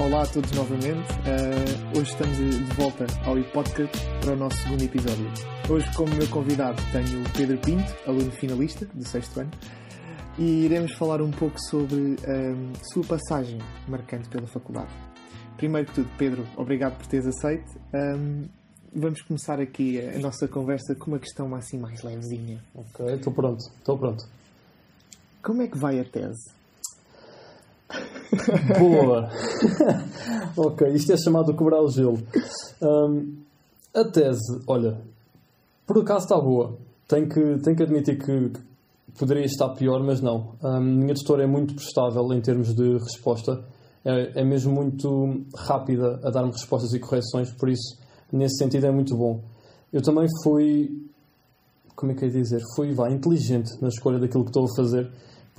Olá a todos novamente. Uh, hoje estamos de volta ao Hipódcast para o nosso segundo episódio. Hoje, como meu convidado, tenho o Pedro Pinto, aluno finalista do sexto ano, e iremos falar um pouco sobre a sua passagem marcante pela faculdade. Primeiro que tudo, Pedro, obrigado por teres aceito. Um, vamos começar aqui a nossa conversa com uma questão assim mais levezinha. Ok, estou pronto, estou pronto. Como é que vai a tese? Boa! ok, isto é chamado cobrar o gelo. Um, a tese, olha, por acaso está boa. Tenho que, tenho que admitir que, poderia estar pior, mas não. A minha tutora é muito prestável em termos de resposta. É, é mesmo muito rápida a dar-me respostas e correções, por isso, nesse sentido, é muito bom. Eu também fui, como é que é dizer, fui vá, inteligente na escolha daquilo que estou a fazer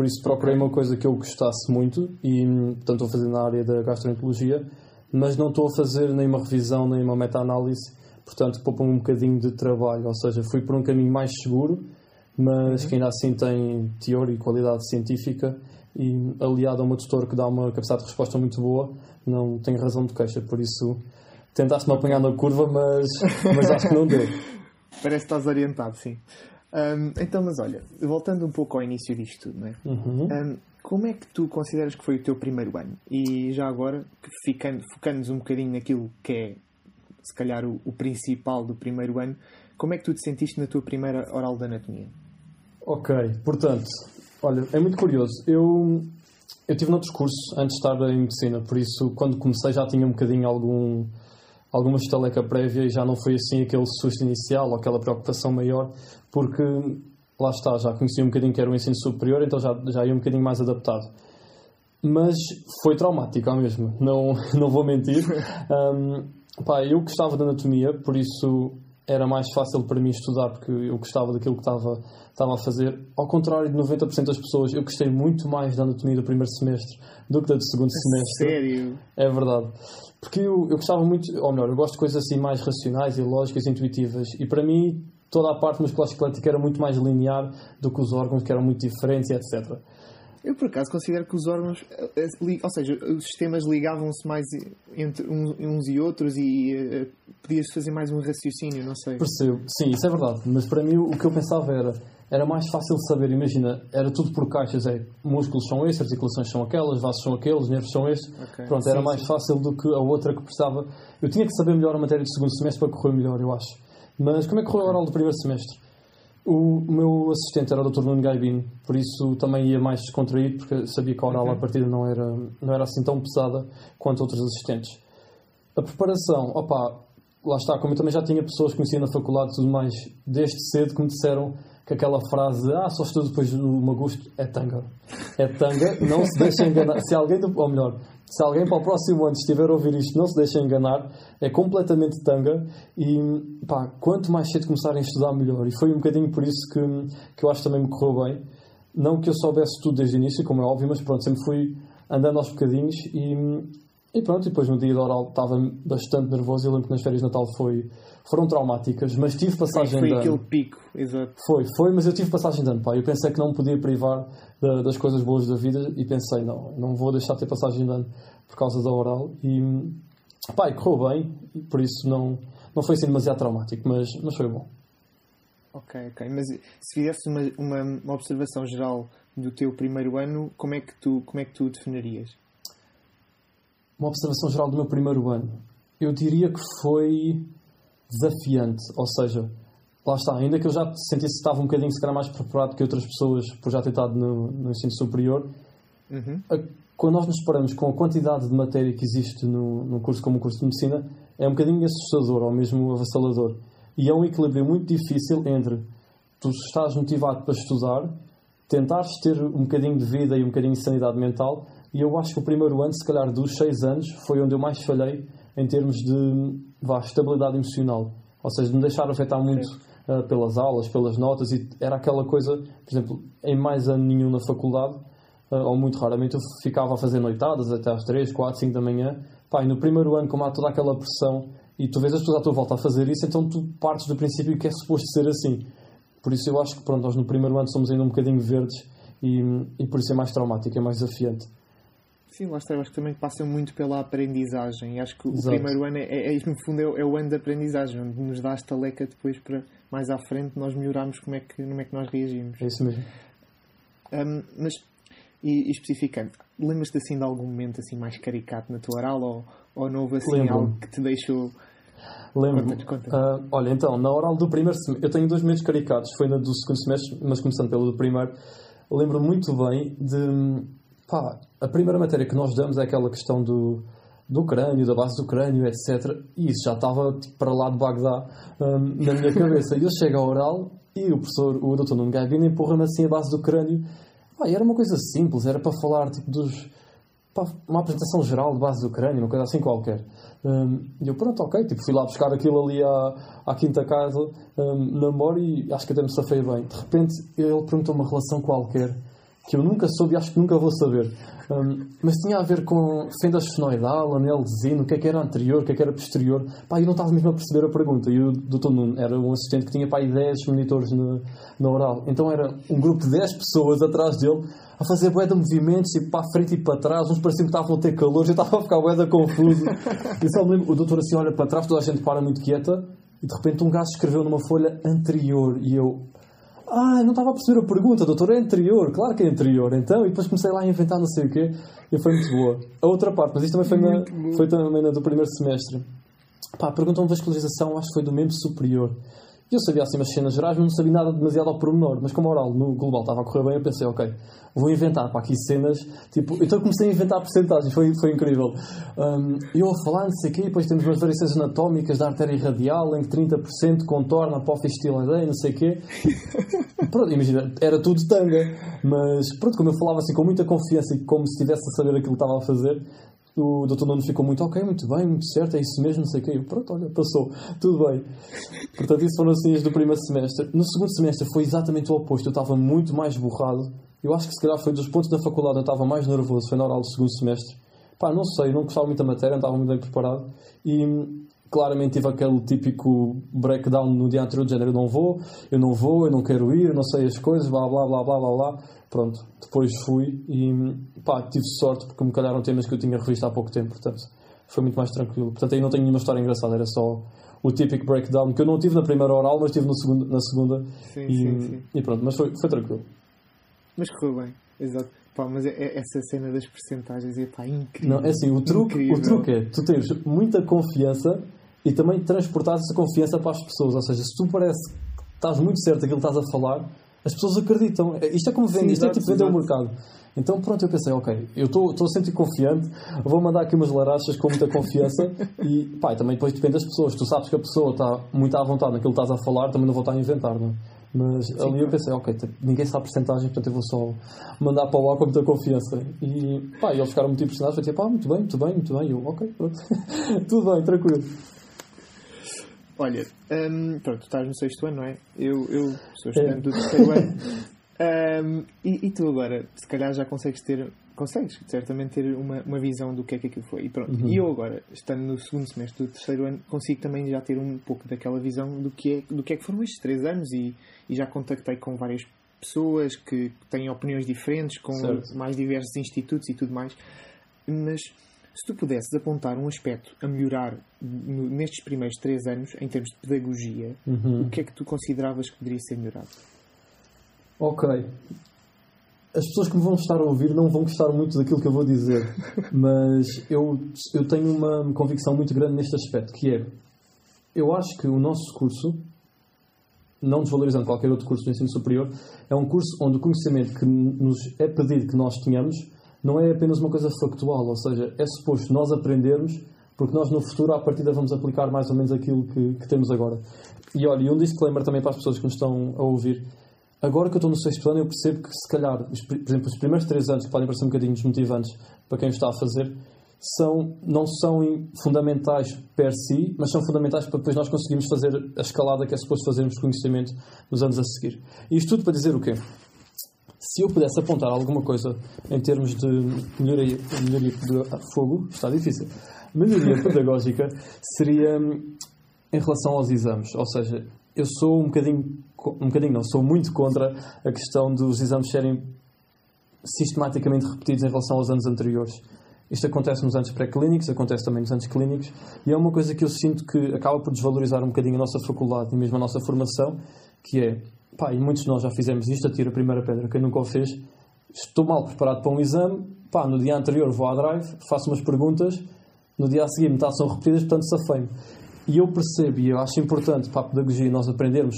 por isso procurei uma coisa que eu gostasse muito e, portanto, estou a fazer na área da gastroenterologia, mas não estou a fazer nem uma revisão nem uma meta-análise, portanto, poupa um bocadinho de trabalho. Ou seja, fui por um caminho mais seguro, mas uhum. que ainda assim tem teoria e qualidade científica e aliado a uma tutor que dá uma capacidade de resposta muito boa, não tenho razão de queixa. Por isso, tentaste-me apanhar na curva, mas, mas acho que não deu. Parece que estás orientado, sim. Um, então, mas olha, voltando um pouco ao início disto tudo, não é? Uhum. Um, como é que tu consideras que foi o teu primeiro ano? E já agora, ficando, focando-nos um bocadinho naquilo que é, se calhar, o, o, principal do primeiro ano, como é que tu te sentiste na tua primeira oral de anatomia? Ok, portanto, olha, é muito curioso. Eu, eu tive noutros cursos antes de estar em medicina, por isso, quando comecei, já tinha um bocadinho algum alguma estaleca prévia e já não foi assim aquele susto inicial ou aquela preocupação maior, porque lá está, já conhecia um bocadinho que era o ensino superior, então já, já ia um bocadinho mais adaptado. Mas foi traumático ao mesmo, não, não vou mentir. Um, pá, eu gostava de anatomia, por isso era mais fácil para mim estudar, porque eu gostava daquilo que estava, estava a fazer. Ao contrário de 90% das pessoas, eu gostei muito mais da anatomia do primeiro semestre do que da do segundo semestre. Sério? É verdade. Porque eu, eu gostava muito, ou melhor, eu gosto de coisas assim mais racionais e lógicas, intuitivas. E para mim, toda a parte musculoesquelética era muito mais linear do que os órgãos, que eram muito diferentes, etc. Eu, por acaso, considero que os órgãos, eh, ou seja, os sistemas ligavam-se mais entre uns e outros e uh, podias fazer mais um raciocínio, não sei. Percebo, sim, isso é verdade. Mas para mim, o que eu pensava era era mais fácil saber, imagina, era tudo por caixas, é, músculos são estes, articulações são aquelas, vasos são aqueles, nervos são estes, okay. pronto, era sim, mais sim. fácil do que a outra que precisava. Eu tinha que saber melhor a matéria do segundo semestre para correr melhor, eu acho. Mas como é que correu a oral do primeiro semestre? O meu assistente era o Dr. Nuno Gaibino, por isso também ia mais descontraído, porque sabia que a oral okay. à partida não era, não era assim tão pesada quanto outros assistentes. A preparação, opa, lá está, como eu também já tinha pessoas que conhecia na faculdade e tudo mais, desde cedo que me disseram que aquela frase, ah, só estou depois do Magusto, é tanga. É tanga, não se deixem enganar. Se alguém, ou melhor, se alguém para o próximo ano estiver a ouvir isto, não se deixem enganar, é completamente tanga e, pá, quanto mais cedo começarem a estudar, melhor. E foi um bocadinho por isso que, que eu acho que também me correu bem. Não que eu soubesse tudo desde o início, como é óbvio, mas pronto, sempre fui andando aos bocadinhos e, e pronto, e depois no dia da oral estava bastante nervoso. Eu lembro que nas férias de Natal foi, foram traumáticas, mas tive passagem foi, foi de ano. Foi aquele pico, exato. Foi, foi, mas eu tive passagem de ano, pá. Eu pensei que não me podia privar da, das coisas boas da vida e pensei, não, não vou deixar de ter passagem de ano por causa da oral. E, pá, e correu bem, por isso não, não foi assim demasiado traumático, mas, mas foi bom. Ok, ok. Mas se fizesse uma, uma, uma observação geral do teu primeiro ano, como é que tu, como é que tu definirias? Uma observação geral do meu primeiro ano. Eu diria que foi desafiante, ou seja, lá está, ainda que eu já sentisse que estava um bocadinho, se calhar, mais preparado que outras pessoas por já ter estado no, no ensino superior, uhum. a, quando nós nos deparamos com a quantidade de matéria que existe no, no curso como o curso de Medicina, é um bocadinho assustador, ou mesmo avassalador. E é um equilíbrio muito difícil entre tu estás motivado para estudar, tentares ter um bocadinho de vida e um bocadinho de sanidade mental, e eu acho que o primeiro ano, se calhar dos seis anos, foi onde eu mais falhei em termos de vá, estabilidade emocional. Ou seja, de me deixar afetar muito uh, pelas aulas, pelas notas. E era aquela coisa, por exemplo, em mais ano nenhum na faculdade, uh, ou muito raramente, eu ficava a fazer noitadas até às 3, 4, 5 da manhã. Pá, no primeiro ano, como há toda aquela pressão e tu vês as pessoas à tua volta a fazer isso, então tu partes do princípio que é suposto ser assim. Por isso eu acho que pronto, nós no primeiro ano somos ainda um bocadinho verdes e, e por isso é mais traumático, é mais desafiante. Sim, lá está, eu acho que também passa muito pela aprendizagem. Acho que Exato. o primeiro ano é, é, é, no fundo, é, é, o ano de aprendizagem, onde nos dá esta leca depois para mais à frente nós melhorarmos como é que, como é que nós reagimos. É isso mesmo. Um, mas, e, e especificando, lembras-te assim de algum momento assim mais caricato na tua oral ou, ou não houve assim Lembro. algo que te deixou. Lembro-me. Uh, olha, então, na oral do primeiro semestre, eu tenho dois momentos caricatos, foi na do segundo semestre, mas começando pelo do primeiro, lembro muito bem de. Pá, a primeira matéria que nós damos é aquela questão do, do crânio, da base do crânio, etc. E isso já estava tipo, para lá de Bagdá um, na minha cabeça. E eu chego ao oral e o professor, o doutor Nuno empurra-me assim a base do crânio. Ah, e era uma coisa simples, era para falar tipo, dos. Pá, uma apresentação geral de base do crânio, uma coisa assim qualquer. Um, e eu, pronto, ok, tipo, fui lá buscar aquilo ali à, à quinta casa, um, memória, e acho que até me safei bem. De repente, ele perguntou uma relação qualquer que eu nunca soube e acho que nunca vou saber. Um, mas tinha a ver com fenda esfenoidal, anel de zino, o que é que era anterior, o que é que era posterior. Pá, eu não estava mesmo a perceber a pergunta. E o Dr. Nuno era um assistente que tinha pá, 10 monitores na, na oral. Então era um grupo de 10 pessoas atrás dele a fazer bué de movimentos, tipo, para a frente e para trás. Uns pareciam que estavam a ter calor, eu estava a ficar bué confuso. e só me lembro, o doutor assim olha para trás, toda a gente para muito quieta. E de repente um gajo escreveu numa folha anterior. E eu, ah, não estava a perceber a pergunta, doutor, é anterior, claro que é anterior, então, e depois comecei lá a inventar não sei o quê, e foi muito boa. A outra parte, mas isto também foi, na, foi também na do primeiro semestre. Pá, perguntam-me da escolarização, acho que foi do membro superior. Eu sabia assim umas cenas gerais, mas não sabia nada demasiado ao pormenor. Mas como a oral no global estava a correr bem, eu pensei, ok, vou inventar para aqui cenas. Tipo, então comecei a inventar porcentagens, foi, foi incrível. Um, eu a falar, não sei o quê, depois temos umas variações anatómicas da artéria radial, em que 30% contorna a apófise não sei o quê. Pronto, imagina, era tudo tanga. Mas pronto, como eu falava assim com muita confiança e como se estivesse a saber aquilo que estava a fazer, o doutor Nuno ficou muito ok, muito bem, muito certo, é isso mesmo, não sei o quê. Pronto, olha, passou, tudo bem. Portanto, isso foram assim as do primeiro semestre. No segundo semestre foi exatamente o oposto, eu estava muito mais borrado. Eu acho que se calhar foi dos pontos da faculdade eu estava mais nervoso, foi na oral do segundo semestre. Pá, não sei, não gostava muito da matéria, não estava muito bem preparado. E claramente tive aquele típico breakdown no dia anterior, de género, eu não vou, eu não vou, eu não quero ir, eu não sei as coisas, blá blá blá blá blá blá. Pronto, depois fui e pá, tive sorte porque me calharam temas que eu tinha revisto há pouco tempo, portanto foi muito mais tranquilo. Portanto aí não tenho nenhuma história engraçada, era só o típico breakdown que eu não tive na primeira oral, mas tive no segundo, na segunda. Sim, e, sim, sim. e pronto, mas foi, foi tranquilo. Mas correu bem, exato. Pá, mas é, é, essa cena das percentagens é pá, incrível. Não, é assim, o truque, o truque é tu tens muita confiança e também transportar essa confiança para as pessoas. Ou seja, se tu parece que estás muito certo daquilo que estás a falar, as pessoas acreditam. É, isto é como vender, isto é tipo vender o mercado. Então pronto, eu pensei, ok, eu estou sempre confiante, vou mandar aqui umas larachas com muita confiança e pá, também depois depende das pessoas. Tu sabes que a pessoa está muito à vontade naquilo que estás a falar, também não vou estar a inventar, não é? Mas Sim, ali eu pensei, ok, ninguém sabe a porcentagem, portanto eu vou só mandar para lá com muita confiança. E pá, eles ficaram muito impressionados, foi tipo, ah, muito bem, muito bem, muito bem. E eu, ok, pronto, tudo bem, tranquilo. Olha, um, pronto, estás no sexto ano, não é? Eu, eu sou estudante é. do terceiro ano. Um, e, e, tu agora, se calhar já consegues ter, consegues certamente ter uma, uma visão do que é que aquilo foi. E pronto, uhum. e eu agora, estando no segundo semestre do terceiro ano, consigo também já ter um pouco daquela visão do que é, do que, é que foram estes três anos e, e já contactei com várias pessoas que têm opiniões diferentes, com certo. mais diversos institutos e tudo mais. Mas se tu pudesses apontar um aspecto a melhorar no, nestes primeiros três anos, em termos de pedagogia, uhum. o que é que tu consideravas que poderia ser melhorado? Ok. As pessoas que me vão estar a ouvir não vão gostar muito daquilo que eu vou dizer, mas eu, eu tenho uma convicção muito grande neste aspecto, que é, eu acho que o nosso curso, não desvalorizando qualquer outro curso do ensino superior, é um curso onde o conhecimento que nos é pedido que nós tenhamos não é apenas uma coisa factual, ou seja, é suposto nós aprendermos, porque nós no futuro, à partida, vamos aplicar mais ou menos aquilo que, que temos agora. E olha, e um disclaimer também para as pessoas que nos estão a ouvir. Agora que eu estou no sexto ano, eu percebo que, se calhar, por exemplo, os primeiros três anos, que podem parecer um bocadinho desmotivantes para quem está a fazer, são, não são fundamentais per si, mas são fundamentais para depois nós conseguirmos fazer a escalada que é suposto fazermos conhecimento nos anos a seguir. E isto tudo para dizer o quê? Se eu pudesse apontar alguma coisa em termos de melhoria, melhoria fogo, está difícil. Melhoria pedagógica seria hum, em relação aos exames. Ou seja, eu sou um bocadinho, um bocadinho não, sou muito contra a questão dos exames serem sistematicamente repetidos em relação aos anos anteriores. Isto acontece nos anos pré-clínicos, acontece também nos anos clínicos, e é uma coisa que eu sinto que acaba por desvalorizar um bocadinho a nossa faculdade e mesmo a nossa formação, que é, pá, e muitos de nós já fizemos isto, atira a primeira pedra, quem nunca o fez, estou mal preparado para um exame, pá, no dia anterior vou à drive, faço umas perguntas, no dia a seguir metade são repetidas, portanto safei-me. E eu percebo, e eu acho importante para a pedagogia nós aprendermos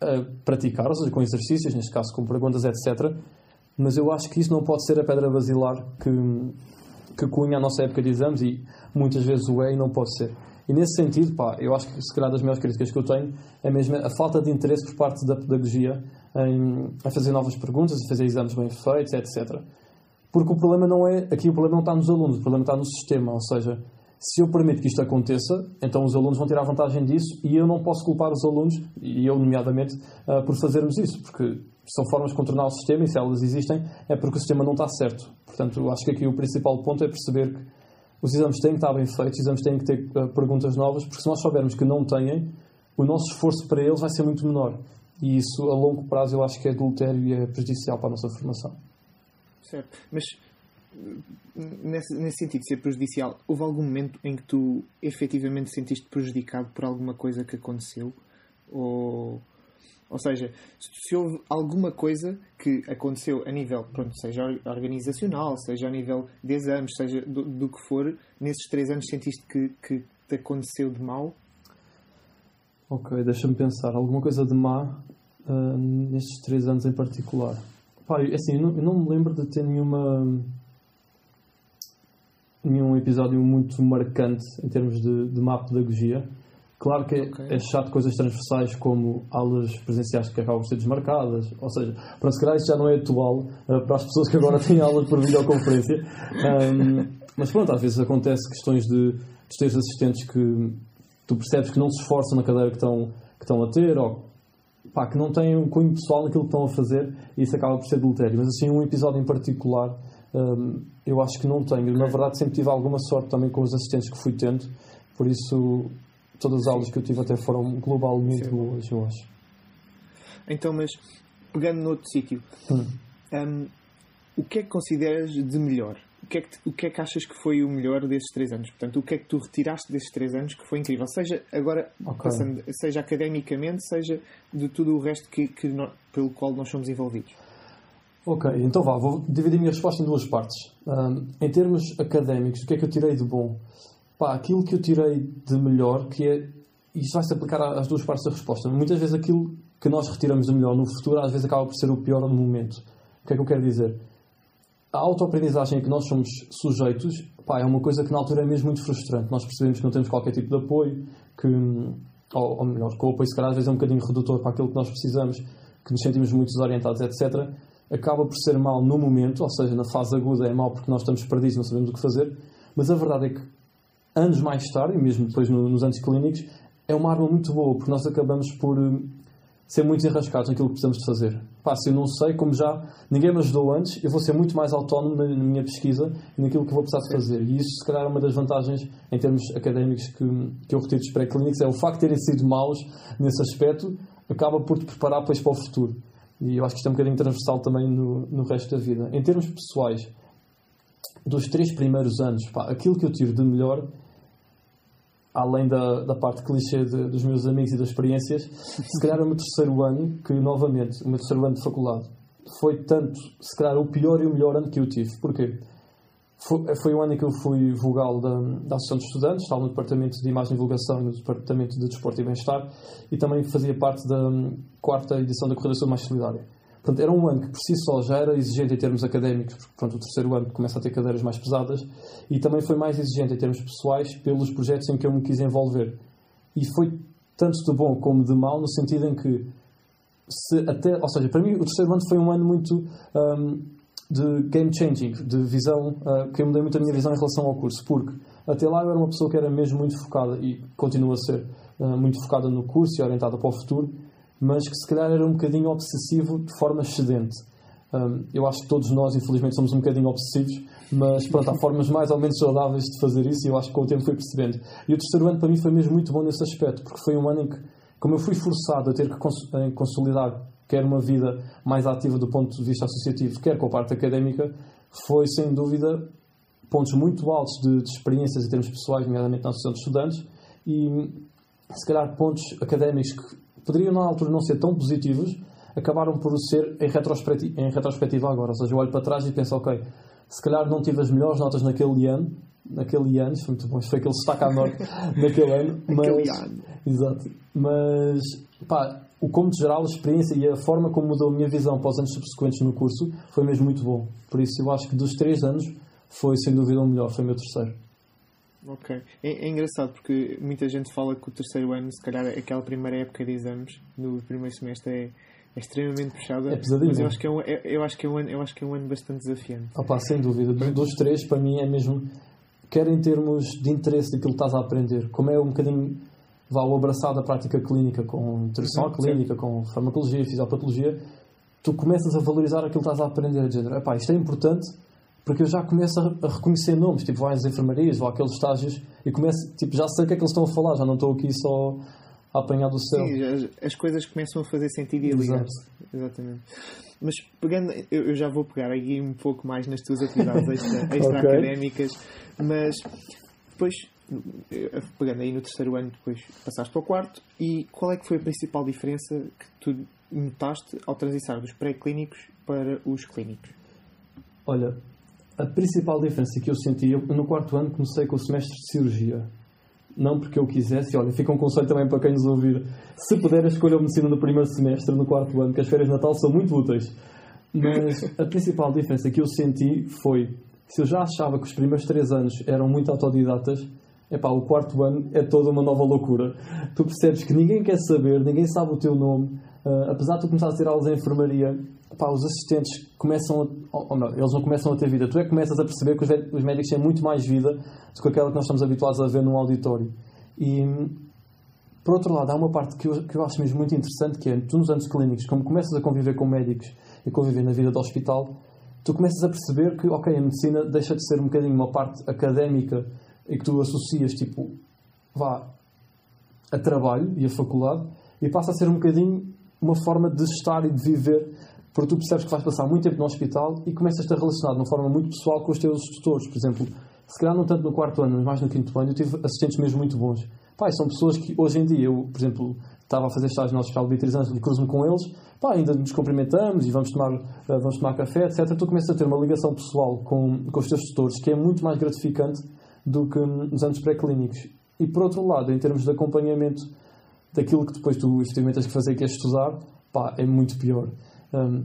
a praticar, ou seja, com exercícios, neste caso com perguntas, etc. Mas eu acho que isso não pode ser a pedra basilar que, que cunha a nossa época de exames e muitas vezes o é e não pode ser. E nesse sentido, pá, eu acho que se calhar das maiores críticas que eu tenho é mesmo a falta de interesse por parte da pedagogia em, a fazer novas perguntas, a fazer exames bem feitos, etc. Porque o problema não é, aqui o problema não está nos alunos, o problema está no sistema, ou seja, se eu permito que isto aconteça, então os alunos vão tirar vantagem disso e eu não posso culpar os alunos, e eu nomeadamente, uh, por fazermos isso, porque são formas de contornar o sistema e se elas existem é porque o sistema não está certo. Portanto, eu acho que aqui o principal ponto é perceber que os exames têm que estar bem feitos, os exames têm que ter uh, perguntas novas, porque se nós soubermos que não têm, o nosso esforço para eles vai ser muito menor. E isso, a longo prazo, eu acho que é adultério e é prejudicial para a nossa formação. Certo. Mas nesse, nesse sentido de ser prejudicial, houve algum momento em que tu efetivamente sentiste prejudicado por alguma coisa que aconteceu? Ou, ou seja, se houve alguma coisa que aconteceu a nível, pronto, seja organizacional, seja a nível de exames, seja do, do que for, nesses três anos sentiste que, que te aconteceu de mal? Ok, deixa-me pensar. Alguma coisa de má uh, nestes três anos em particular? Pá, assim, eu não, eu não me lembro de ter nenhuma nenhum episódio muito marcante em termos de, de má pedagogia. Claro que é, okay. é chato coisas transversais como aulas presenciais que acabam por ser desmarcadas, ou seja, para se calhar isso já não é atual uh, para as pessoas que agora têm aulas por videoconferência. Um, mas pronto, às vezes acontece questões de, de teres assistentes que tu percebes que não se esforçam na cadeira que estão, que estão a ter, ou pá, que não têm um cunho pessoal naquilo que estão a fazer, e isso acaba por ser adultério. Mas assim, um episódio em particular um, eu acho que não tenho. Na verdade, sempre tive alguma sorte também com os assistentes que fui tendo, por isso, todas as aulas que eu tive até foram globalmente boas, eu acho. Então, mas pegando no outro sítio, hum. um, o que é que consideras de melhor? O que, é que, o que é que achas que foi o melhor desses três anos? Portanto, o que é que tu retiraste desses três anos que foi incrível? Seja agora, okay. passando, seja academicamente, seja de tudo o resto que, que pelo qual nós somos envolvidos. Ok, então vá, vou dividir a minha resposta em duas partes. Um, em termos académicos, o que é que eu tirei de bom? Pá, aquilo que eu tirei de melhor, que é. Isto vai-se aplicar às duas partes da resposta. Muitas vezes aquilo que nós retiramos de melhor no futuro, às vezes acaba por ser o pior no momento. O que é que eu quero dizer? A autoaprendizagem a que nós somos sujeitos, pá, é uma coisa que na altura é mesmo muito frustrante. Nós percebemos que não temos qualquer tipo de apoio, que, ou, ou melhor, que o apoio se calhar às vezes é um bocadinho redutor para aquilo que nós precisamos, que nos sentimos muito desorientados, etc acaba por ser mau no momento, ou seja, na fase aguda é mau porque nós estamos perdidos não sabemos o que fazer, mas a verdade é que anos mais tarde, e mesmo depois no, nos anos clínicos, é uma arma muito boa, porque nós acabamos por uh, ser muito enrascados naquilo que precisamos de fazer. Pá, se eu não sei, como já ninguém me ajudou antes, eu vou ser muito mais autónomo na, na minha pesquisa e naquilo que vou precisar de fazer. E isso, se calhar, é uma das vantagens em termos académicos que, que eu retiro dos pré-clínicos, é o facto de terem sido maus nesse aspecto, acaba por te preparar depois para o futuro. E eu acho que isto é um bocadinho transversal também no, no resto da vida. Em termos pessoais, dos três primeiros anos, pá, aquilo que eu tive de melhor, além da, da parte clichê de, dos meus amigos e das experiências, se calhar o meu terceiro ano, que novamente, o meu terceiro ano de faculdade, foi tanto, se calhar, o pior e o melhor ano que eu tive. Porquê? Foi, foi o ano em que eu fui vogal da, da Associação de Estudantes, estava no Departamento de Imagem e Divulgação e no Departamento de Desporto e Bem-Estar e também fazia parte da quarta edição da Corrida Sul Mais Solidária. Portanto, era um ano que por si só já era exigente em termos académicos, porque pronto, o terceiro ano começa a ter cadeiras mais pesadas, e também foi mais exigente em termos pessoais pelos projetos em que eu me quis envolver. E foi tanto de bom como de mal, no sentido em que, se até, ou seja, para mim o terceiro ano foi um ano muito. Um, de game changing, de visão, uh, que eu mudei muito a minha visão em relação ao curso, porque até lá eu era uma pessoa que era mesmo muito focada e continua a ser uh, muito focada no curso e orientada para o futuro, mas que se calhar era um bocadinho obsessivo de forma excedente. Um, eu acho que todos nós, infelizmente, somos um bocadinho obsessivos, mas pronto, há formas mais ou menos saudáveis de fazer isso e eu acho que com o tempo fui percebendo. E o terceiro ano para mim foi mesmo muito bom nesse aspecto, porque foi um ano em que, como eu fui forçado a ter que cons consolidar quer uma vida mais ativa do ponto de vista associativo, quer com a parte académica, foi sem dúvida pontos muito altos de, de experiências em termos pessoais, nomeadamente na Associação de Estudantes, e se calhar pontos académicos que poderiam na altura não ser tão positivos, acabaram por ser em retrospectiva, em retrospectiva agora. Ou seja, eu olho para trás e penso, ok, se calhar não tive as melhores notas naquele ano, naquele ano, foi muito bom, foi aquele destaque à norte naquele ano, mas, exato, mas pá, o como de geral, a experiência e a forma como mudou a minha visão para os anos subsequentes no curso foi mesmo muito bom. Por isso eu acho que dos três anos foi sem dúvida o melhor, foi o meu terceiro. Ok. É, é, engraçado porque muita gente fala que o terceiro ano, se calhar aquela primeira época de exames, no primeiro semestre, é, é extremamente puxada. É pesadinho. Mas eu acho, que é um, é, eu, acho que é um ano, eu acho que é um ano bastante desafiante. Opa, sem dúvida. Dos três, para mim, é mesmo. Quer em termos de interesse daquilo que estás a aprender, como é um bocadinho vá o abraçar da prática clínica com nutrição clínica, certo. com farmacologia, fisiopatologia, tu começas a valorizar aquilo que estás a aprender, a dizer, isto é importante porque eu já começo a, reconhecer nomes, tipo, vais às enfermarias, vou àqueles estágios e começo, tipo, já sei o que é que eles estão a falar, já não estou aqui só a apanhar do céu. Sim, as, as coisas começam a fazer sentido e a ligar-se. Exatamente. Mas pegando, eu, eu, já vou pegar aqui um pouco mais nas tuas atividades extra-académicas, extra mas depois pegando aí no terceiro ano, depois passaste para o quarto, e qual é que foi a principal diferença que tu notaste ao transitar dos pré-clínicos para os clínicos? Olha, a principal diferença que eu senti, eu, no quarto ano comecei com o semestre de cirurgia. Não porque eu quisesse, olha, fica um conselho também para quem nos ouvir. Se puder, escolha a medicina no primeiro semestre, no quarto ano, que as férias de Natal são muito úteis. Mas a principal diferença que eu senti foi, se eu já achava que os primeiros três anos eram muito autodidatas, epá, o quarto ano é toda uma nova loucura. Tu percebes que ninguém quer saber, ninguém sabe o teu nome. Uh, apesar de tu começar a ter aulas em enfermaria, epá, os assistentes começam a, ou não, eles não começam a ter vida. Tu é que começas a perceber que os, os médicos têm muito mais vida do que aquela que nós estamos habituados a ver num auditório. E, por outro lado, há uma parte que eu, que eu acho mesmo muito interessante, que é, tu nos anos clínicos, como começas a conviver com médicos e conviver na vida do hospital, tu começas a perceber que, ok, a medicina deixa de ser um bocadinho uma parte académica e que tu associas, tipo, vá, a trabalho e a faculdade, e passa a ser um bocadinho uma forma de estar e de viver, porque tu percebes que vais passar muito tempo no hospital e começas a estar relacionado de uma forma muito pessoal com os teus tutores. Por exemplo, se calhar não tanto no quarto ano, mas mais no quinto ano, eu tive assistentes mesmo muito bons. Pai, são pessoas que hoje em dia, eu, por exemplo, estava a fazer estágio no Hospital Beatriz e cruzo-me com eles, pá, ainda nos cumprimentamos e vamos tomar, uh, vamos tomar café, etc. Tu começas a ter uma ligação pessoal com, com os teus tutores que é muito mais gratificante do que nos anos pré-clínicos. E por outro lado, em termos de acompanhamento daquilo que depois tu efetivamente tens que fazer, que é estudar, pá, é muito pior. Um,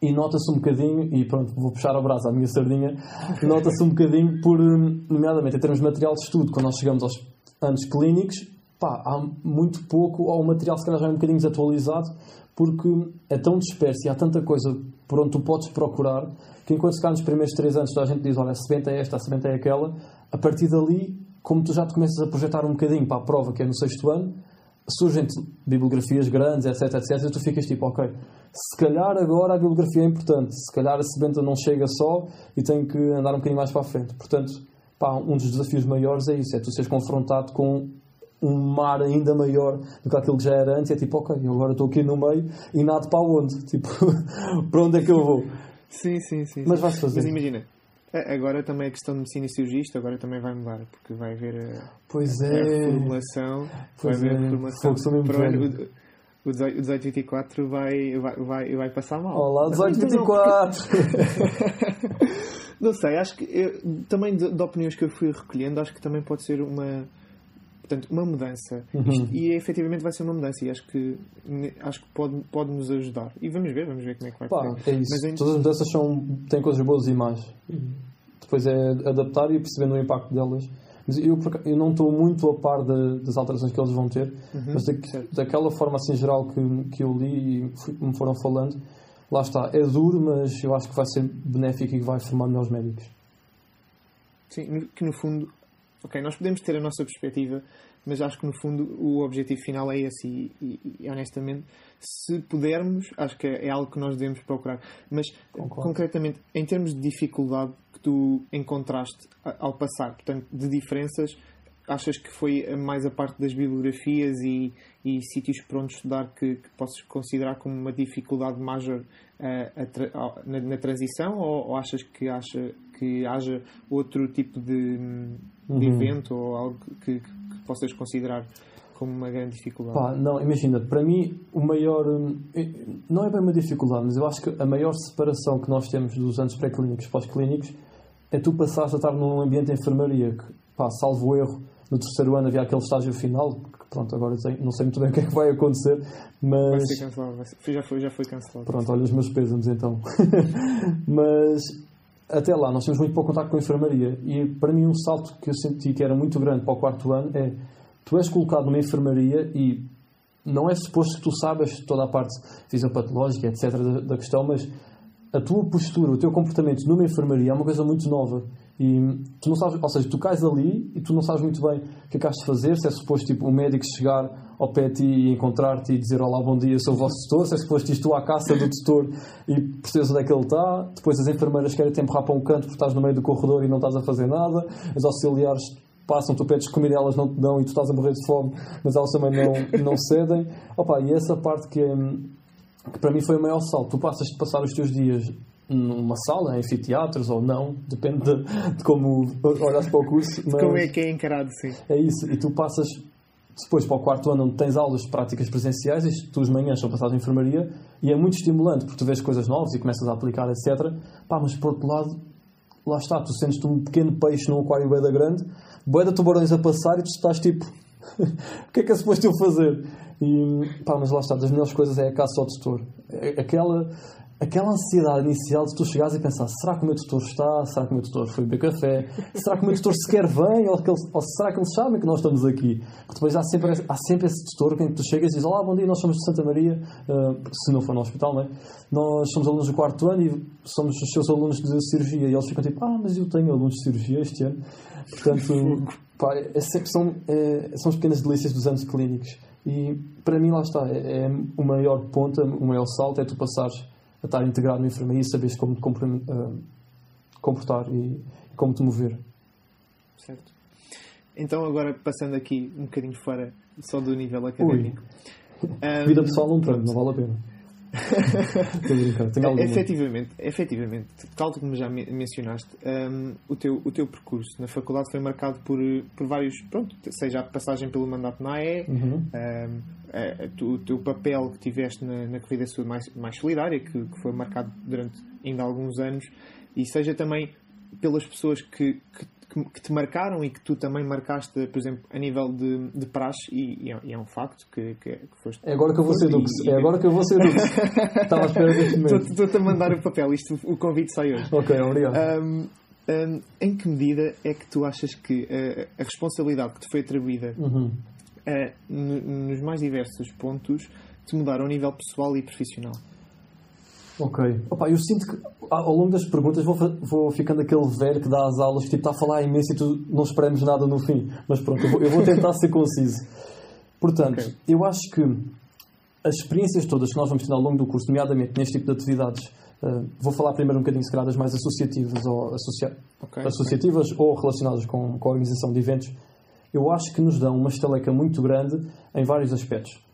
e nota-se um bocadinho, e pronto, vou puxar a brasa à minha sardinha, nota-se um bocadinho por, hum, nomeadamente em termos de material de estudo, quando nós chegamos aos anos clínicos, pá, há muito pouco, ou o material se calhar já é um bocadinho desatualizado, porque é tão disperso e há tanta coisa por onde tu podes procurar, que enquanto se calhar nos primeiros três anos a gente diz, olha, a semente é esta, a semente é aquela, a partir dali, como tu já te começas a projetar um bocadinho para a prova, que é no sexto ano, surgem bibliografias grandes, etc, etc, e tu ficas tipo, ok, se calhar agora a bibliografia é importante, se calhar a sebenta não chega só e tem que andar um bocadinho mais para a frente. Portanto, pá, um dos desafios maiores é isso, é tu seres confrontado com um mar ainda maior do que aquilo que já era antes, e é tipo, ok, agora estou aqui no meio e nada para onde? Tipo, para onde é que eu vou? Sim, sim, sim. Mas vais fazer. Mas imagina, Agora também a questão de medicina e cirurgista agora também vai mudar, porque vai haver a, pois a, é. a reformulação. Pois vai haver é. a reformulação. o, o 1824 vai, vai, vai, vai passar mal. Olá, 1824! Não, não sei, acho que eu, também de, de, opiniões que eu fui recolhendo, acho que também pode ser uma. Portanto, uma mudança. Uhum. E efetivamente vai ser uma mudança e acho que, acho que pode, pode nos ajudar. E vamos ver, vamos ver como é que vai Pá, é isso. Mas, Todas as mudanças são, têm coisas boas e más. Uhum. Depois é adaptar e percebendo o impacto delas. Mas eu, eu não estou muito a par de, das alterações que eles vão ter, uhum, mas da, daquela forma assim geral que, que eu li e fui, me foram falando, lá está, é duro, mas eu acho que vai ser benéfico e que vai formar melhores médicos. Sim, que no fundo ok, nós podemos ter a nossa perspectiva, mas acho que no fundo o objetivo final é esse e, e, e honestamente, se pudermos, acho que é, algo que nós devemos procurar. Mas Concordo. concretamente, em termos de dificuldade que tu encontraste ao passar, portanto, de diferenças, achas que foi mais a parte das bibliografias e, e sítios para onde estudar que, que possas considerar como uma dificuldade maior uh, na, na, transição ou, ou, achas que, acha, que haja outro tipo de, de uhum. evento ou algo que, que, possas considerar como uma grande dificuldade? Pá, não, imagina, para mim o maior. Eh, não é bem uma dificuldade, mas eu acho que a maior separação que nós temos dos anos pré-clínicos pós-clínicos é tu passares a estar num ambiente de enfermaria que, pá, salvo erro, no terceiro ano havia aquele estágio final, que pronto, agora não sei muito bem o que é que vai acontecer, mas... Vai ser cancelado, vai ser, já, foi, já foi cancelado. Pronto, olha os meus pésamos então. mas até lá nós temos muito pouco contato com a enfermaria e para mim um salto que eu senti que era muito grande para o quarto ano é tu és colocado numa enfermaria e não é suposto que tu saibas toda a parte fisiopatológica, etc. da, da questão, mas a tua postura, o teu comportamento numa enfermaria é uma coisa muito nova. E tu não sabes, ou seja, tu cais ali e tu não sabes muito bem o que é que de fazer, se é suposto tipo, o médico chegar ao pé de ti e encontrar-te e dizer olá, bom dia, sou o vosso tutor, se é suposto ir tu à caça do tutor e percebes onde é que ele está, depois as enfermeiras querem te empurrar para um canto porque estás no meio do corredor e não estás a fazer nada, as auxiliares passam, tu pedes comida e elas não te dão e tu estás a morrer de fome, mas elas também não, não cedem. Opa, e essa parte que, é, que para mim foi o maior salto, tu passas de passar os teus dias numa sala, em anfiteatros ou não, depende de, de como olhas para o curso. Mas como é que é encarado, sim. É isso, e tu passas depois para o quarto ano onde tens aulas de práticas presenciais, e tu as manhãs são passadas em enfermaria, e é muito estimulante porque tu vês coisas novas e começas a aplicar, etc. Pá, mas por outro lado, lá está, tu sentes-te um pequeno peixe num aquário da grande, boia de tubarões a passar e tu estás tipo, o que é que é suposto eu fazer? E pá, mas lá está, das melhores coisas é a caça ao tutor. É, aquela aquela ansiedade inicial de tu chegares e pensar será que o meu tutor está? Será que o meu tutor foi beber café? Será que o meu tutor sequer vem? Ou, que ele, ou será que eles sabem que nós estamos aqui? Porque depois há sempre, há sempre esse tutor que tu chegas e dizes Olá, bom dia, nós somos de Santa Maria, uh, se não for no hospital, não é? Nós somos alunos do quarto ano e somos os seus alunos de cirurgia. E eles ficam tipo, ah, mas eu tenho alunos de cirurgia este ano. Portanto, pá, é sempre, são, é, são as pequenas delícias dos anos clínicos. E para mim, lá está, é, é o maior ponto, o maior salto é tu passares a estar integrado na enfermaria e saberes como te uh, comportar e como te mover. Certo. Então, agora passando aqui um bocadinho fora só do nível académico. Um, Vida pessoal não tanto, não vale a pena. Tenho efetivamente, efetivamente, tal como já mencionaste, um, o, teu, o teu percurso na faculdade foi marcado por, por vários, pronto, seja a passagem pelo mandato na AE, uhum. um, a, a, o teu papel que tiveste na, na corrida sul mais, mais solidária, que, que, foi marcado durante ainda alguns anos, e seja também pelas pessoas que, que que, que, te marcaram e que tu também marcaste, por exemplo, a nível de, de praxe, e, e, é, e é, um facto que, que, que foste. É agora que eu vou ser Dux. É agora que eu vou ser Dux. Estava à espera deste momento. Estou-te a mandar o papel, isto, o convite sai hoje. Ok, obrigado. Um, um, em que medida é que tu achas que uh, a responsabilidade que te foi atribuída uhum. uh, nos mais diversos pontos te mudaram a nível pessoal e profissional? Ok. Opa, eu sinto que ao longo das perguntas vou, vou ficando aquele velho que dá as aulas que tipo, está a falar imenso e tu não esperamos nada no fim. Mas pronto, eu vou, eu vou tentar ser conciso. Portanto, okay. eu acho que as experiências todas que nós vamos ter ao longo do curso, nomeadamente neste tipo de atividades, uh, vou falar primeiro um bocadinho se calhar das mais associativas ou, associa okay, associativas okay. ou relacionadas com, com a organização de eventos, eu acho que nos dão uma estaleca muito grande em vários aspectos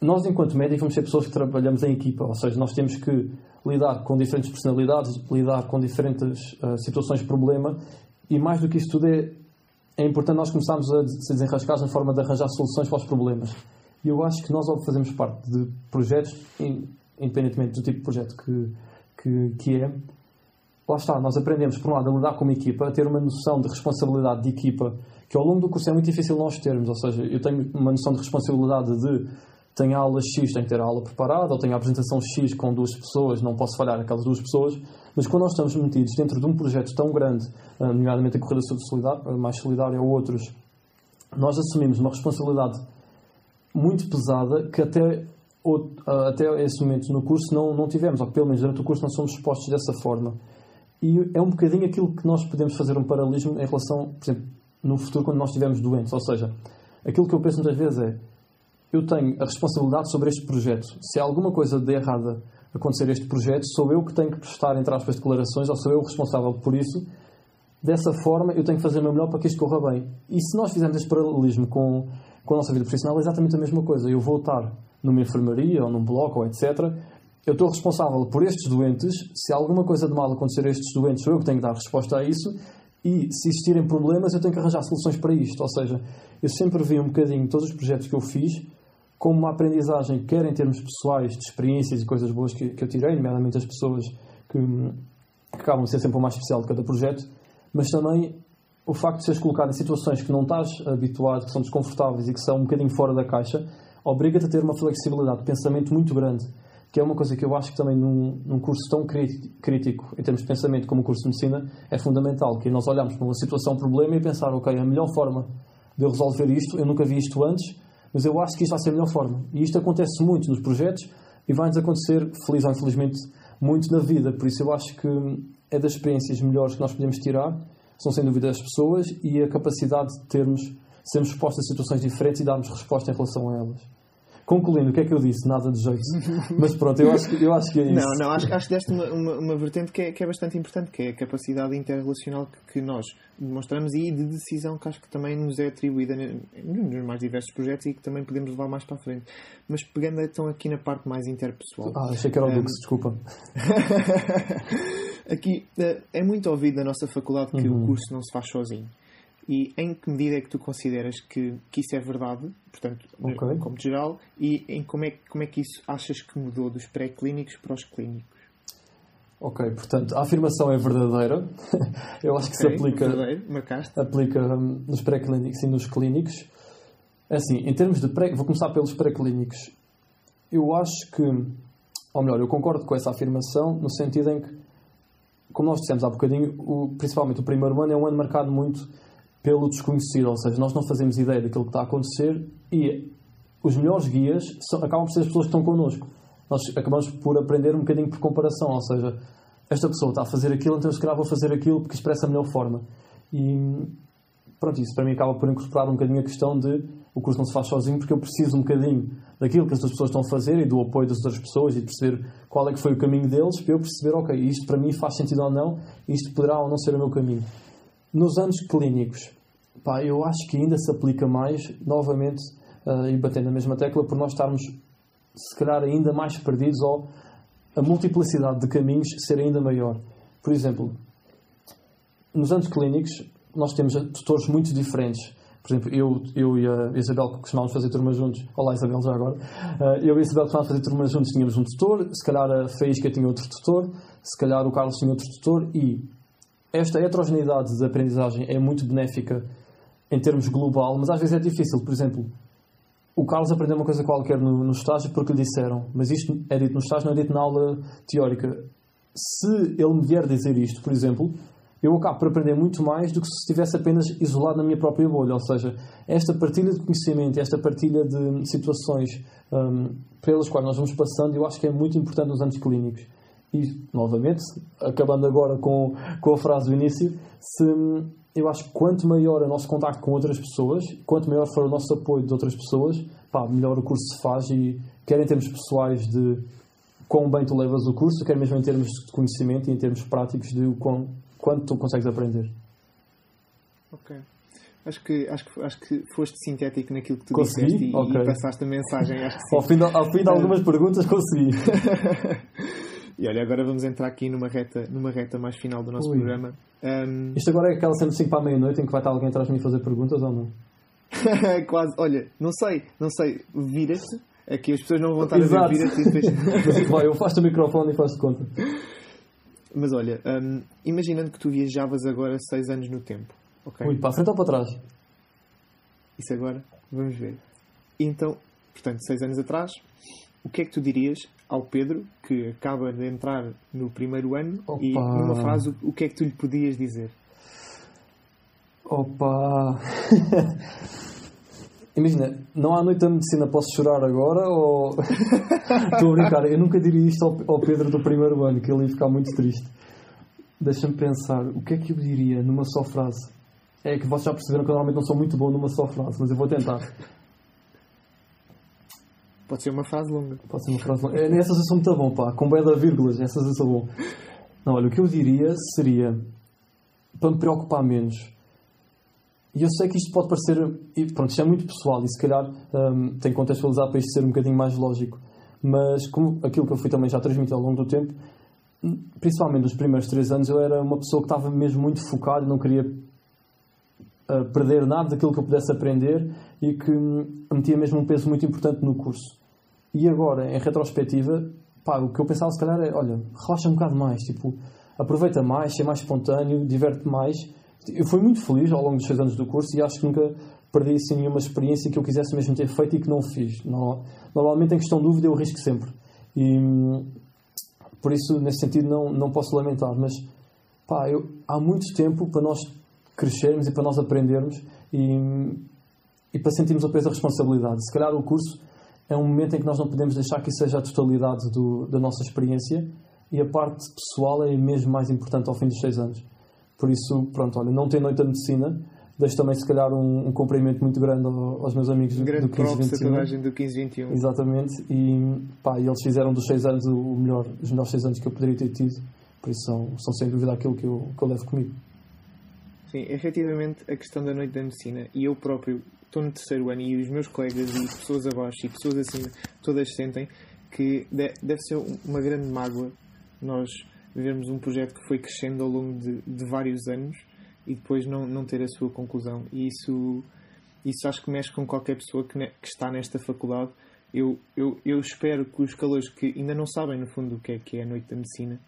nós, enquanto médicos, vamos ser pessoas que trabalhamos em equipa, ou seja, nós temos que lidar com diferentes personalidades, lidar com diferentes uh, situações de problema, e mais do que isso tudo é, é importante nós começarmos a se desenrascar na forma de arranjar soluções para os problemas. E eu acho que nós, ao fazermos parte de projetos, independentemente do tipo de projeto que, que, que é, lá está, nós aprendemos, por um lado, a lidar com uma equipa, a ter uma noção de responsabilidade de equipa, que ao longo do curso é muito difícil nós termos, ou seja, eu tenho uma noção de responsabilidade de tenho aula X, tenho que ter a aula preparada, ou tenho a apresentação X com duas pessoas, não posso falhar aquelas duas pessoas, mas quando nós estamos metidos dentro de um projeto tão grande, eh, nomeadamente a Corrida Solidária, eh, mais solidária ou outros, nós assumimos uma responsabilidade muito pesada que até, eh, até esse momento no curso não, não tivemos, ou pelo menos durante o curso não somos expostos dessa forma. E é um bocadinho aquilo que nós podemos fazer um paralelismo em relação, por exemplo, no futuro quando nós estivermos doentes. Ou seja, aquilo que eu penso muitas vezes é eu tenho a responsabilidade sobre este projeto. Se alguma coisa de errada acontecer este projeto, sou eu que tenho que prestar, entre aspas, declarações, ou sou eu responsável por isso. Dessa forma, eu tenho que fazer o meu melhor para que isto corra bem. E se nós fizermos este paralelismo com, com a nossa vida profissional, é exatamente a mesma coisa. Eu vou estar numa enfermaria, ou num bloco, ou etc., eu estou responsável por estes doentes, se alguma coisa de mal acontecer a estes doentes, sou eu que tenho que dar resposta a isso, e se existirem problemas, eu tenho que arranjar soluções para isto. Ou seja, eu sempre vi um bocadinho todos os projetos que eu fiz como uma aprendizagem, quer em termos pessoais, de experiências e coisas boas que, que eu tirei, nomeadamente as pessoas que, que acabam de ser sempre o mais especial de cada projeto, mas também o facto de seres colocado em situações que não estás habituado, que são desconfortáveis e que são um bocadinho fora da caixa, obriga-te a ter uma flexibilidade de pensamento muito grande, que é uma coisa que eu acho que também num, num curso tão crítico em termos de pensamento como o curso de medicina é fundamental, que nós olhamos para uma situação, um problema e pensar, ok, a melhor forma de eu resolver isto, eu nunca vi isto antes, mas eu acho que isto vai ser a melhor forma. E isto acontece muito nos projetos e vai-nos acontecer, feliz ou infelizmente, muito na vida. Por isso eu acho que é das experiências melhores que nós podemos tirar, são sem dúvida as pessoas e a capacidade de termos, sermos expostos a situações diferentes e darmos resposta em relação a elas. Concluindo, o que é que eu disse? Nada de jeito. Mas pronto, eu acho que, eu acho que é isso. Não, não, acho, acho que deste uma, uma, uma vertente que é, que é bastante importante, que é a capacidade interrelacional que, que nós demonstramos e de decisão que acho que também nos é atribuída nos mais diversos projetos e que também podemos levar mais para a frente. Mas pegando então aqui na parte mais interpessoal. Ah, achei que era o Dux, um... desculpa. aqui eh, é muito ouvido na nossa faculdade que uhum. o curso não se faz sozinho. E em que medida é que tu consideras que, que isso é verdade, portanto, okay. como geral, e em como é, como é que isso achas que mudou dos pré-clínicos para os clínicos? Ok, portanto, a afirmação é verdadeira. Eu acho que okay, se aplica, aplica hum, nos pré-clínicos e nos clínicos. É assim, em termos de pré, vou começar pelos pré-clínicos. Eu acho que, ou melhor, eu concordo com essa afirmação no sentido em que, como nós dissemos há bocadinho, o, principalmente o primeiro ano é um ano marcado muito pelo desconhecido, ou seja, nós não fazemos ideia daquilo que está a acontecer e os melhores guias são, acabam por ser as pessoas que estão connosco. Nós acabamos por aprender um bocadinho por comparação, ou seja, esta pessoa está a fazer aquilo, então se calhar vou fazer aquilo porque expressa a melhor forma. E pronto, isso para mim acaba por incorporar um bocadinho a questão de o curso não se faz sozinho porque eu preciso um bocadinho daquilo que as outras pessoas estão a fazer e do apoio das outras pessoas e perceber qual é que foi o caminho deles para eu perceber, ok, isto para mim faz sentido ou não, isto poderá ou não ser o meu caminho. Nos anos clínicos, pá, eu acho que ainda se aplica mais, novamente, uh, e batendo na mesma tecla, por nós estarmos, se calhar, ainda mais perdidos ou a multiplicidade de caminhos ser ainda maior. Por exemplo, nos anos clínicos, nós temos tutores muito diferentes. Por exemplo, eu, eu e a Isabel, que costumávamos fazer turmas juntos, olá Isabel, já agora, uh, eu e a Isabel, que costumávamos fazer turmas juntos, tínhamos um tutor, se calhar a Faísca tinha outro tutor, se calhar o Carlos tinha outro tutor, e esta heterogeneidade de aprendizagem é muito benéfica em termos global, mas às vezes é difícil. Por exemplo, o Carlos aprendeu uma coisa qualquer no, no estágio porque lhe disseram, mas isto é dito no estágio, não é dito na aula teórica. Se ele me vier dizer isto, por exemplo, eu acabo por aprender muito mais do que se estivesse apenas isolado na minha própria bolha. Ou seja, esta partilha de conhecimento, esta partilha de situações um, pelas quais nós vamos passando, eu acho que é muito importante nos anos clínicos. E, novamente, acabando agora com, com a frase do início, se, eu acho que quanto maior o nosso contacto com outras pessoas, quanto maior for o nosso apoio de outras pessoas, pá, melhor o curso se faz e quer em termos pessoais de quão bem tu levas o curso, quer mesmo em termos de conhecimento e em termos práticos de quão, quanto tu consegues aprender. Ok. Acho que, acho, que, acho que foste sintético naquilo que tu consegui? disseste e, okay. e passaste a mensagem. Ao, fim de, ao fim de algumas perguntas consegui. E olha, agora vamos entrar aqui numa reta, numa reta mais final do nosso Ui. programa. Um... Isto agora é aquela sempre 5 para a meia-noite em que vai estar alguém atrás de mim fazer perguntas ou não? Quase, olha, não sei, não sei, vira-te. Aqui as pessoas não vão estar Exato. a ver, vira-te e depois. vai, eu faço o microfone e faço de conta. Mas olha, um, imaginando que tu viajavas agora 6 anos no tempo, ok? Ui, para a frente ou para trás? Isso agora, vamos ver. Então, portanto, 6 anos atrás, o que é que tu dirias ao Pedro, que acaba de entrar no primeiro ano, Opa. e numa frase, o que é que tu lhe podias dizer? Opa! Imagina, não há noite da medicina, posso chorar agora ou. Estou a brincar, eu nunca diria isto ao Pedro do primeiro ano, que ele ia ficar muito triste. Deixa-me pensar, o que é que eu diria numa só frase? É que vocês já perceberam que eu normalmente não sou muito bom numa só frase, mas eu vou tentar. Pode ser uma frase longa. Pode ser uma frase longa. É, nessas eu sou muito bom, pá. Com bela vírgulas, essas eu sou bom. Não, olha, o que eu diria seria para me preocupar menos. E eu sei que isto pode parecer. Pronto, isto é muito pessoal e se calhar um, tem que contextualizar para isto ser um bocadinho mais lógico. Mas como aquilo que eu fui também já transmitir ao longo do tempo, principalmente nos primeiros três anos, eu era uma pessoa que estava mesmo muito focada, não queria perder nada daquilo que eu pudesse aprender e que metia mesmo um peso muito importante no curso. E agora, em retrospectiva, pá, o que eu pensava se calhar é, olha, relaxa um bocado mais, tipo, aproveita mais, é mais espontâneo, diverte mais. Eu fui muito feliz ao longo dos seis anos do curso e acho que nunca perdi assim nenhuma experiência que eu quisesse mesmo ter feito e que não fiz. Normalmente, em questão de dúvida, eu risco sempre. E por isso, nesse sentido, não, não posso lamentar. Mas pá, eu, há muito tempo para nós crescermos e para nós aprendermos e, e para sentirmos o peso da responsabilidade. Se calhar o curso é um momento em que nós não podemos deixar que isso seja a totalidade do, da nossa experiência e a parte pessoal é mesmo mais importante ao fim dos seis anos. Por isso, pronto, olha, não tem noite de medicina, deixo também se calhar um, um cumprimento muito grande aos meus amigos do, grande do 1521. do 1521. Exatamente, e pá, eles fizeram dos seis anos o melhor, os melhores seis anos que eu poderia ter tido, por isso são, são sem dúvida aquilo que eu, que eu levo comigo. Sim, efetivamente a questão da noite da medicina e eu próprio estou no terceiro ano e os meus colegas e pessoas abaixo e pessoas acima todas sentem que deve ser uma grande mágoa nós vermos um projeto que foi crescendo ao longo de, de vários anos e depois não, não ter a sua conclusão. E isso, isso acho que mexe com qualquer pessoa que, ne, que está nesta faculdade. Eu, eu, eu espero que os calores que ainda não sabem, no fundo, o que é que é a noite da medicina,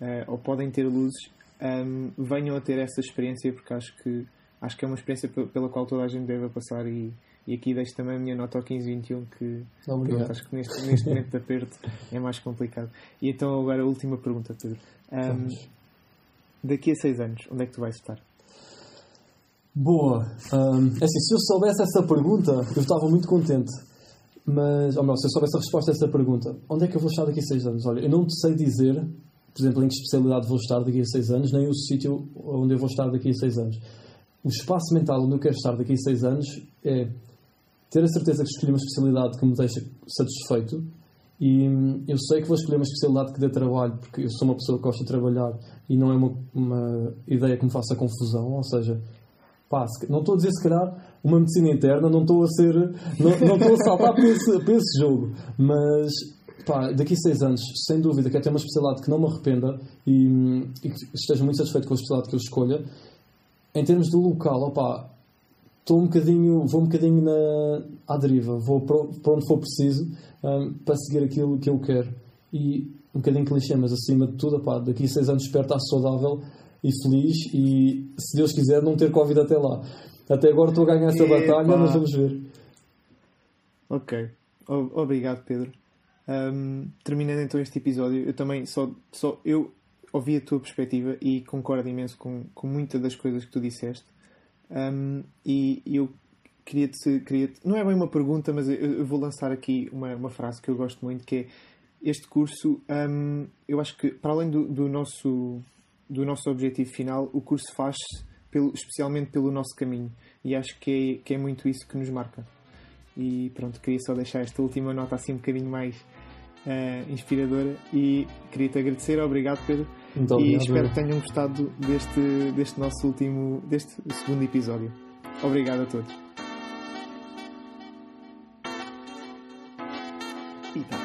uh, ou podem ter luzes, um, venham a ter essa experiência, porque acho que, acho que é uma experiência pela qual toda a gente deve passar. E, e aqui deixo também a minha nota ao 1521, que pronto, acho que neste, neste momento de aperto é mais complicado. E então, agora a última pergunta, Pedro. Um, daqui a seis anos, onde é que tu vais estar? Boa. Um, é assim, se eu soubesse essa pergunta, eu estava muito contente. Mas, ou melhor, se eu soubesse a resposta a essa pergunta, onde é que eu vou estar daqui a seis anos? Olha, eu não te sei dizer, por exemplo, em que especialidade vou estar daqui a seis anos, nem o sítio onde eu vou estar daqui a seis anos. O espaço mental onde eu quero estar daqui a seis anos é ter a certeza que escolhi uma especialidade que me deixa satisfeito e hum, eu sei que vou escolher uma especialidade que dê trabalho, porque eu sou uma pessoa que gosta de trabalhar e não é uma, uma ideia que me faça confusão, ou seja, Pá, não estou a dizer se calhar uma medicina interna, não estou a ser. Não, não estou a saltar para esse, para esse jogo, mas pá, daqui a seis anos, sem dúvida, quero ter uma especialidade que não me arrependa e, e que esteja muito satisfeito com a especialidade que eu escolha. Em termos do local, opá, estou um bocadinho, vou um bocadinho na, à deriva, vou para onde for preciso um, para seguir aquilo que eu quero. E um bocadinho clichê, mas acima de tudo, opá, daqui a seis anos espero estar saudável e feliz e, se Deus quiser, não ter Covid até lá. Até agora estou a ganhar essa Epa. batalha, mas vamos ver. Ok. Obrigado, Pedro. Um, terminando então este episódio, eu também só, só eu ouvi a tua perspectiva e concordo imenso com, com muitas das coisas que tu disseste. Um, e eu queria-te, queria não é bem uma pergunta, mas eu, eu, vou lançar aqui uma, uma frase que eu gosto muito, que é este curso, um, eu acho que para além do, do nosso do nosso objetivo final, o curso faz-se especialmente pelo nosso caminho. E acho que é, que é muito isso que nos marca. E pronto, queria só deixar esta última nota assim um bocadinho mais uh, inspiradora. E queria-te agradecer, obrigado Pedro. Muito obrigado, e espero que tenham gostado deste, deste nosso último, deste segundo episódio. Obrigado a todos. E tá.